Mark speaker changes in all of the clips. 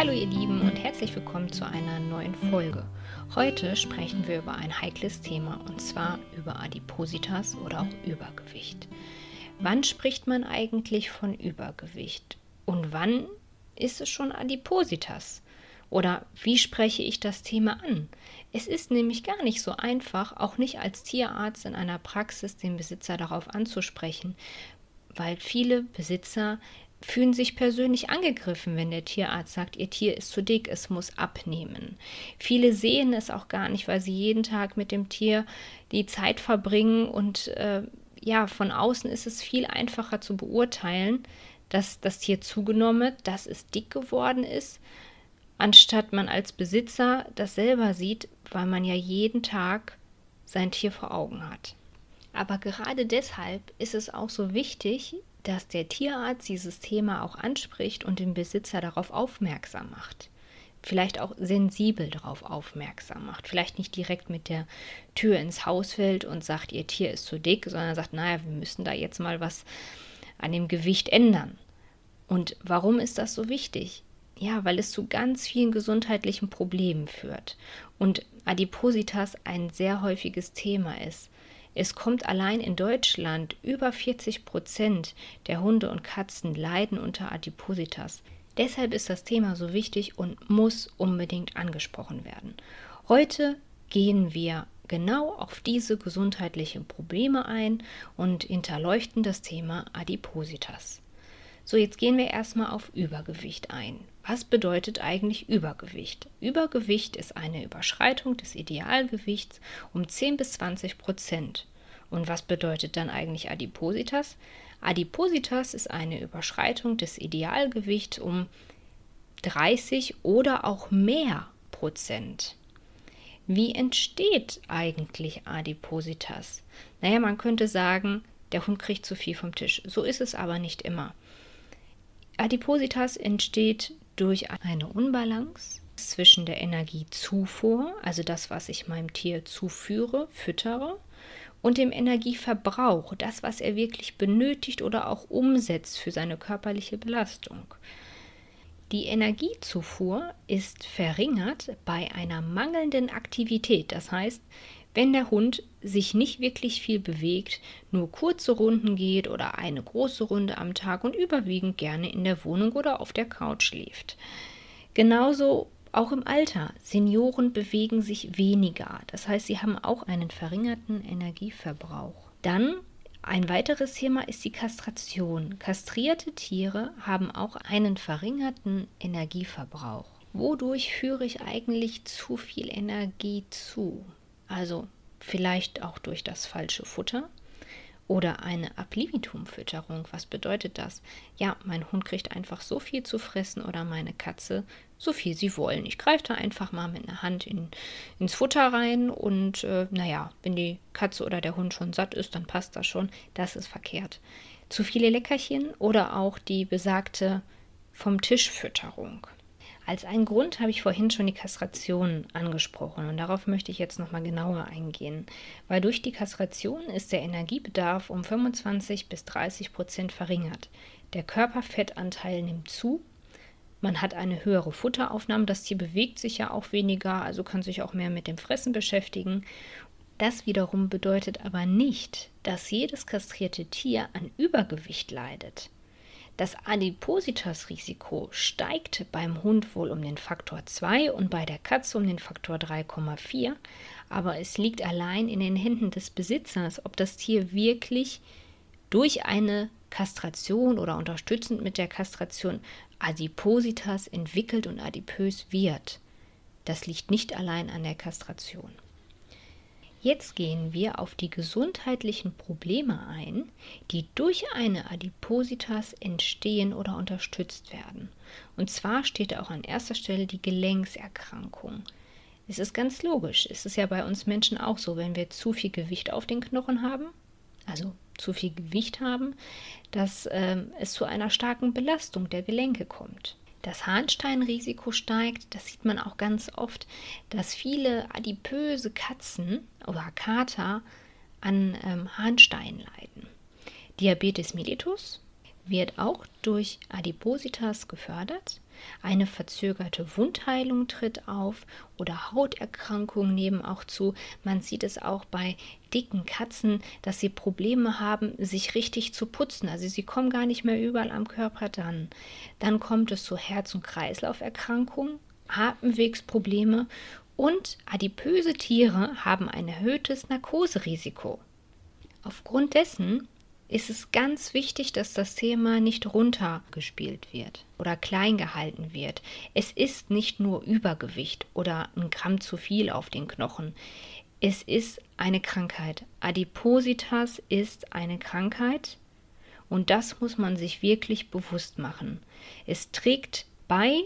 Speaker 1: Hallo ihr Lieben und herzlich willkommen zu einer neuen Folge. Heute sprechen wir über ein heikles Thema und zwar über Adipositas oder auch Übergewicht. Wann spricht man eigentlich von Übergewicht und wann ist es schon Adipositas? Oder wie spreche ich das Thema an? Es ist nämlich gar nicht so einfach, auch nicht als Tierarzt in einer Praxis den Besitzer darauf anzusprechen, weil viele Besitzer fühlen sich persönlich angegriffen, wenn der Tierarzt sagt, ihr Tier ist zu dick, es muss abnehmen. Viele sehen es auch gar nicht, weil sie jeden Tag mit dem Tier die Zeit verbringen und äh, ja, von außen ist es viel einfacher zu beurteilen, dass das Tier zugenommen hat, dass es dick geworden ist, anstatt man als Besitzer das selber sieht, weil man ja jeden Tag sein Tier vor Augen hat. Aber gerade deshalb ist es auch so wichtig, dass der Tierarzt dieses Thema auch anspricht und den Besitzer darauf aufmerksam macht. Vielleicht auch sensibel darauf aufmerksam macht. Vielleicht nicht direkt mit der Tür ins Haus fällt und sagt, ihr Tier ist zu dick, sondern sagt, naja, wir müssen da jetzt mal was an dem Gewicht ändern. Und warum ist das so wichtig? Ja, weil es zu ganz vielen gesundheitlichen Problemen führt und Adipositas ein sehr häufiges Thema ist. Es kommt allein in Deutschland über 40 Prozent der Hunde und Katzen leiden unter Adipositas. Deshalb ist das Thema so wichtig und muss unbedingt angesprochen werden. Heute gehen wir genau auf diese gesundheitlichen Probleme ein und hinterleuchten das Thema Adipositas. So, jetzt gehen wir erstmal auf Übergewicht ein. Was bedeutet eigentlich Übergewicht? Übergewicht ist eine Überschreitung des Idealgewichts um 10 bis 20 Prozent. Und was bedeutet dann eigentlich Adipositas? Adipositas ist eine Überschreitung des Idealgewichts um 30 oder auch mehr Prozent. Wie entsteht eigentlich Adipositas? Naja, man könnte sagen, der Hund kriegt zu viel vom Tisch. So ist es aber nicht immer. Adipositas entsteht durch eine Unbalance zwischen der Energiezufuhr, also das, was ich meinem Tier zuführe, füttere, und dem Energieverbrauch, das, was er wirklich benötigt oder auch umsetzt für seine körperliche Belastung. Die Energiezufuhr ist verringert bei einer mangelnden Aktivität. Das heißt, wenn der Hund sich nicht wirklich viel bewegt, nur kurze Runden geht oder eine große Runde am Tag und überwiegend gerne in der Wohnung oder auf der Couch schläft. Genauso auch im Alter. Senioren bewegen sich weniger. Das heißt, sie haben auch einen verringerten Energieverbrauch. Dann ein weiteres Thema ist die Kastration. Kastrierte Tiere haben auch einen verringerten Energieverbrauch. Wodurch führe ich eigentlich zu viel Energie zu? Also vielleicht auch durch das falsche Futter oder eine Ablibitum-Fütterung. Was bedeutet das? Ja, mein Hund kriegt einfach so viel zu fressen oder meine Katze so viel sie wollen. Ich greife da einfach mal mit einer Hand in, ins Futter rein und äh, naja, wenn die Katze oder der Hund schon satt ist, dann passt das schon. Das ist verkehrt. Zu viele Leckerchen oder auch die besagte vom Tisch Fütterung. Als einen Grund habe ich vorhin schon die Kastration angesprochen und darauf möchte ich jetzt nochmal genauer eingehen, weil durch die Kastration ist der Energiebedarf um 25 bis 30 Prozent verringert. Der Körperfettanteil nimmt zu man hat eine höhere Futteraufnahme. Das Tier bewegt sich ja auch weniger, also kann sich auch mehr mit dem Fressen beschäftigen. Das wiederum bedeutet aber nicht, dass jedes kastrierte Tier an Übergewicht leidet. Das Adipositas-Risiko steigt beim Hund wohl um den Faktor 2 und bei der Katze um den Faktor 3,4, aber es liegt allein in den Händen des Besitzers, ob das Tier wirklich durch eine Kastration oder unterstützend mit der Kastration Adipositas entwickelt und adipös wird. Das liegt nicht allein an der Kastration. Jetzt gehen wir auf die gesundheitlichen Probleme ein, die durch eine Adipositas entstehen oder unterstützt werden. Und zwar steht auch an erster Stelle die Gelenkserkrankung. Es ist ganz logisch, es ist ja bei uns Menschen auch so, wenn wir zu viel Gewicht auf den Knochen haben, also zu viel Gewicht haben, dass ähm, es zu einer starken Belastung der Gelenke kommt. Das Harnsteinrisiko steigt, das sieht man auch ganz oft, dass viele adipöse Katzen oder Kater an ähm, Harnstein leiden. Diabetes mellitus wird auch durch Adipositas gefördert. Eine verzögerte Wundheilung tritt auf oder Hauterkrankungen nehmen auch zu. Man sieht es auch bei dicken Katzen, dass sie Probleme haben, sich richtig zu putzen. Also sie kommen gar nicht mehr überall am Körper dran. Dann kommt es zu Herz- und Kreislauferkrankungen, Atemwegsprobleme und adipöse Tiere haben ein erhöhtes Narkoserisiko. Aufgrund dessen ist es ganz wichtig, dass das Thema nicht runtergespielt wird oder klein gehalten wird. Es ist nicht nur Übergewicht oder ein Gramm zu viel auf den Knochen. Es ist eine Krankheit. Adipositas ist eine Krankheit und das muss man sich wirklich bewusst machen. Es trägt bei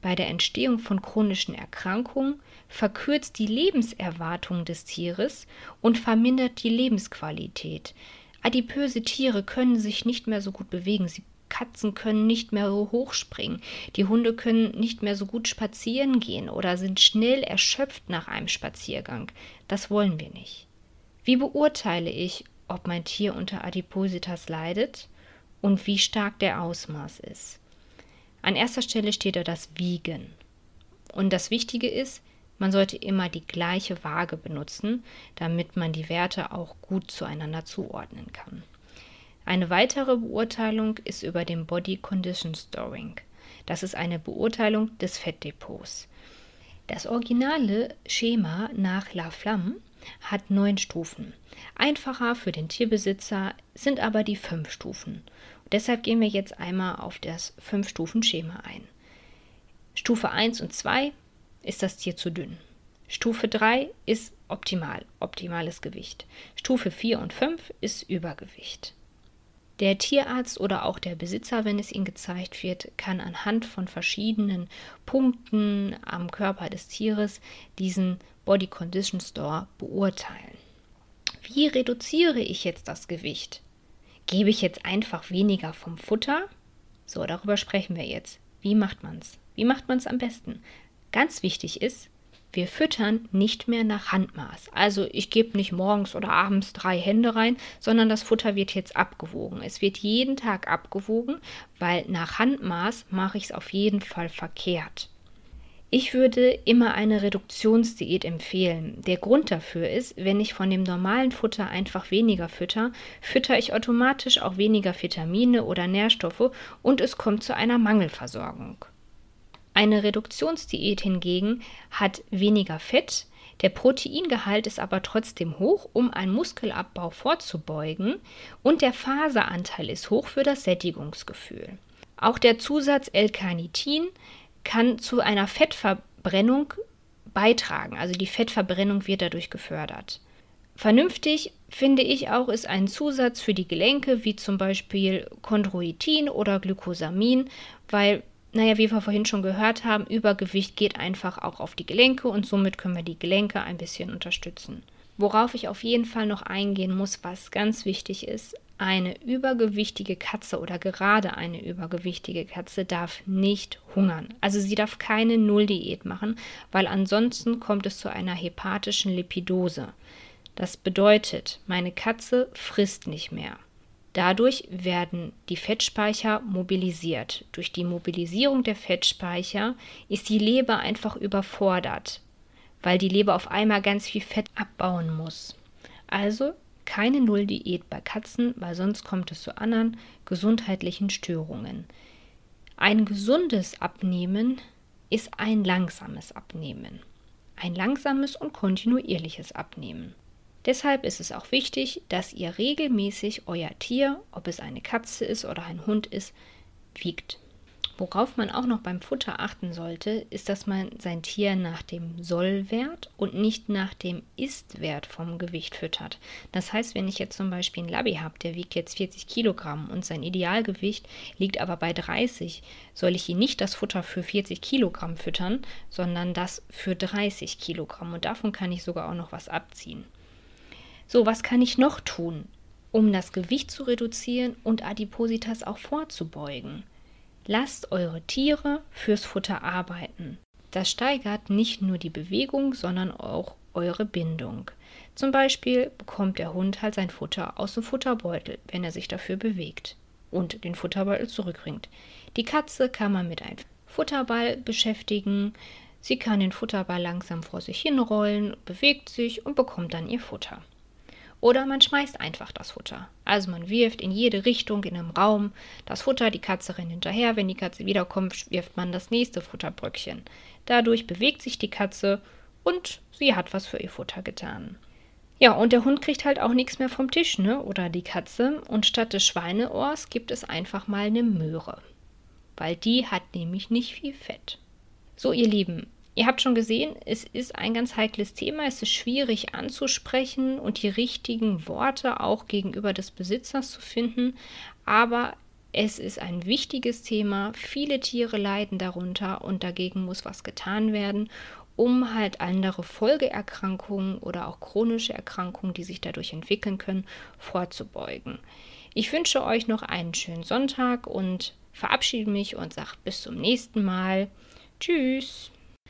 Speaker 1: bei der Entstehung von chronischen Erkrankungen, verkürzt die Lebenserwartung des Tieres und vermindert die Lebensqualität. Adipöse Tiere können sich nicht mehr so gut bewegen. Sie Katzen können nicht mehr so hoch springen. Die Hunde können nicht mehr so gut spazieren gehen oder sind schnell erschöpft nach einem Spaziergang. Das wollen wir nicht. Wie beurteile ich, ob mein Tier unter Adipositas leidet und wie stark der Ausmaß ist? An erster Stelle steht da das Wiegen. Und das Wichtige ist, man sollte immer die gleiche Waage benutzen, damit man die Werte auch gut zueinander zuordnen kann. Eine weitere Beurteilung ist über den Body Condition Storing. Das ist eine Beurteilung des Fettdepots. Das originale Schema nach La Flamme hat neun Stufen. Einfacher für den Tierbesitzer sind aber die fünf Stufen. Deshalb gehen wir jetzt einmal auf das Fünf-Stufen-Schema ein. Stufe 1 und 2 ist das Tier zu dünn. Stufe 3 ist optimal, optimales Gewicht. Stufe 4 und 5 ist Übergewicht. Der Tierarzt oder auch der Besitzer, wenn es ihm gezeigt wird, kann anhand von verschiedenen Punkten am Körper des Tieres diesen Body Condition Store beurteilen. Wie reduziere ich jetzt das Gewicht? Gebe ich jetzt einfach weniger vom Futter? So, darüber sprechen wir jetzt. Wie macht man es? Wie macht man es am besten? Ganz wichtig ist, wir füttern nicht mehr nach Handmaß. Also ich gebe nicht morgens oder abends drei Hände rein, sondern das Futter wird jetzt abgewogen. Es wird jeden Tag abgewogen, weil nach Handmaß mache ich es auf jeden Fall verkehrt. Ich würde immer eine Reduktionsdiät empfehlen. Der Grund dafür ist, wenn ich von dem normalen Futter einfach weniger fütter, fütter ich automatisch auch weniger Vitamine oder Nährstoffe und es kommt zu einer Mangelversorgung. Eine Reduktionsdiät hingegen hat weniger Fett, der Proteingehalt ist aber trotzdem hoch, um einen Muskelabbau vorzubeugen und der Faseranteil ist hoch für das Sättigungsgefühl. Auch der Zusatz L-Carnitin kann zu einer Fettverbrennung beitragen, also die Fettverbrennung wird dadurch gefördert. Vernünftig finde ich auch ist ein Zusatz für die Gelenke, wie zum Beispiel Chondroitin oder Glycosamin, weil naja, wie wir vorhin schon gehört haben, Übergewicht geht einfach auch auf die Gelenke und somit können wir die Gelenke ein bisschen unterstützen. Worauf ich auf jeden Fall noch eingehen muss, was ganz wichtig ist, eine übergewichtige Katze oder gerade eine übergewichtige Katze darf nicht hungern. Also sie darf keine Nulldiät machen, weil ansonsten kommt es zu einer hepatischen Lipidose. Das bedeutet, meine Katze frisst nicht mehr. Dadurch werden die Fettspeicher mobilisiert. Durch die Mobilisierung der Fettspeicher ist die Leber einfach überfordert, weil die Leber auf einmal ganz viel Fett abbauen muss. Also keine Nulldiät bei Katzen, weil sonst kommt es zu anderen gesundheitlichen Störungen. Ein gesundes Abnehmen ist ein langsames Abnehmen. Ein langsames und kontinuierliches Abnehmen. Deshalb ist es auch wichtig, dass ihr regelmäßig euer Tier, ob es eine Katze ist oder ein Hund ist, wiegt. Worauf man auch noch beim Futter achten sollte, ist, dass man sein Tier nach dem Sollwert und nicht nach dem Istwert vom Gewicht füttert. Das heißt, wenn ich jetzt zum Beispiel einen Labby habe, der wiegt jetzt 40 Kilogramm und sein Idealgewicht liegt aber bei 30, soll ich ihn nicht das Futter für 40 Kilogramm füttern, sondern das für 30 Kilogramm. Und davon kann ich sogar auch noch was abziehen. So, was kann ich noch tun, um das Gewicht zu reduzieren und Adipositas auch vorzubeugen? Lasst eure Tiere fürs Futter arbeiten. Das steigert nicht nur die Bewegung, sondern auch eure Bindung. Zum Beispiel bekommt der Hund halt sein Futter aus dem Futterbeutel, wenn er sich dafür bewegt und den Futterbeutel zurückbringt. Die Katze kann man mit einem Futterball beschäftigen. Sie kann den Futterball langsam vor sich hinrollen, bewegt sich und bekommt dann ihr Futter. Oder man schmeißt einfach das Futter. Also man wirft in jede Richtung in einem Raum das Futter, die Katze rennt hinterher. Wenn die Katze wiederkommt, wirft man das nächste Futterbröckchen. Dadurch bewegt sich die Katze und sie hat was für ihr Futter getan. Ja, und der Hund kriegt halt auch nichts mehr vom Tisch, ne? Oder die Katze. Und statt des Schweineohrs gibt es einfach mal eine Möhre. Weil die hat nämlich nicht viel Fett. So, ihr Lieben, Ihr habt schon gesehen, es ist ein ganz heikles Thema. Es ist schwierig anzusprechen und die richtigen Worte auch gegenüber des Besitzers zu finden. Aber es ist ein wichtiges Thema. Viele Tiere leiden darunter und dagegen muss was getan werden, um halt andere Folgeerkrankungen oder auch chronische Erkrankungen, die sich dadurch entwickeln können, vorzubeugen. Ich wünsche euch noch einen schönen Sonntag und verabschiede mich und sage bis zum nächsten Mal. Tschüss.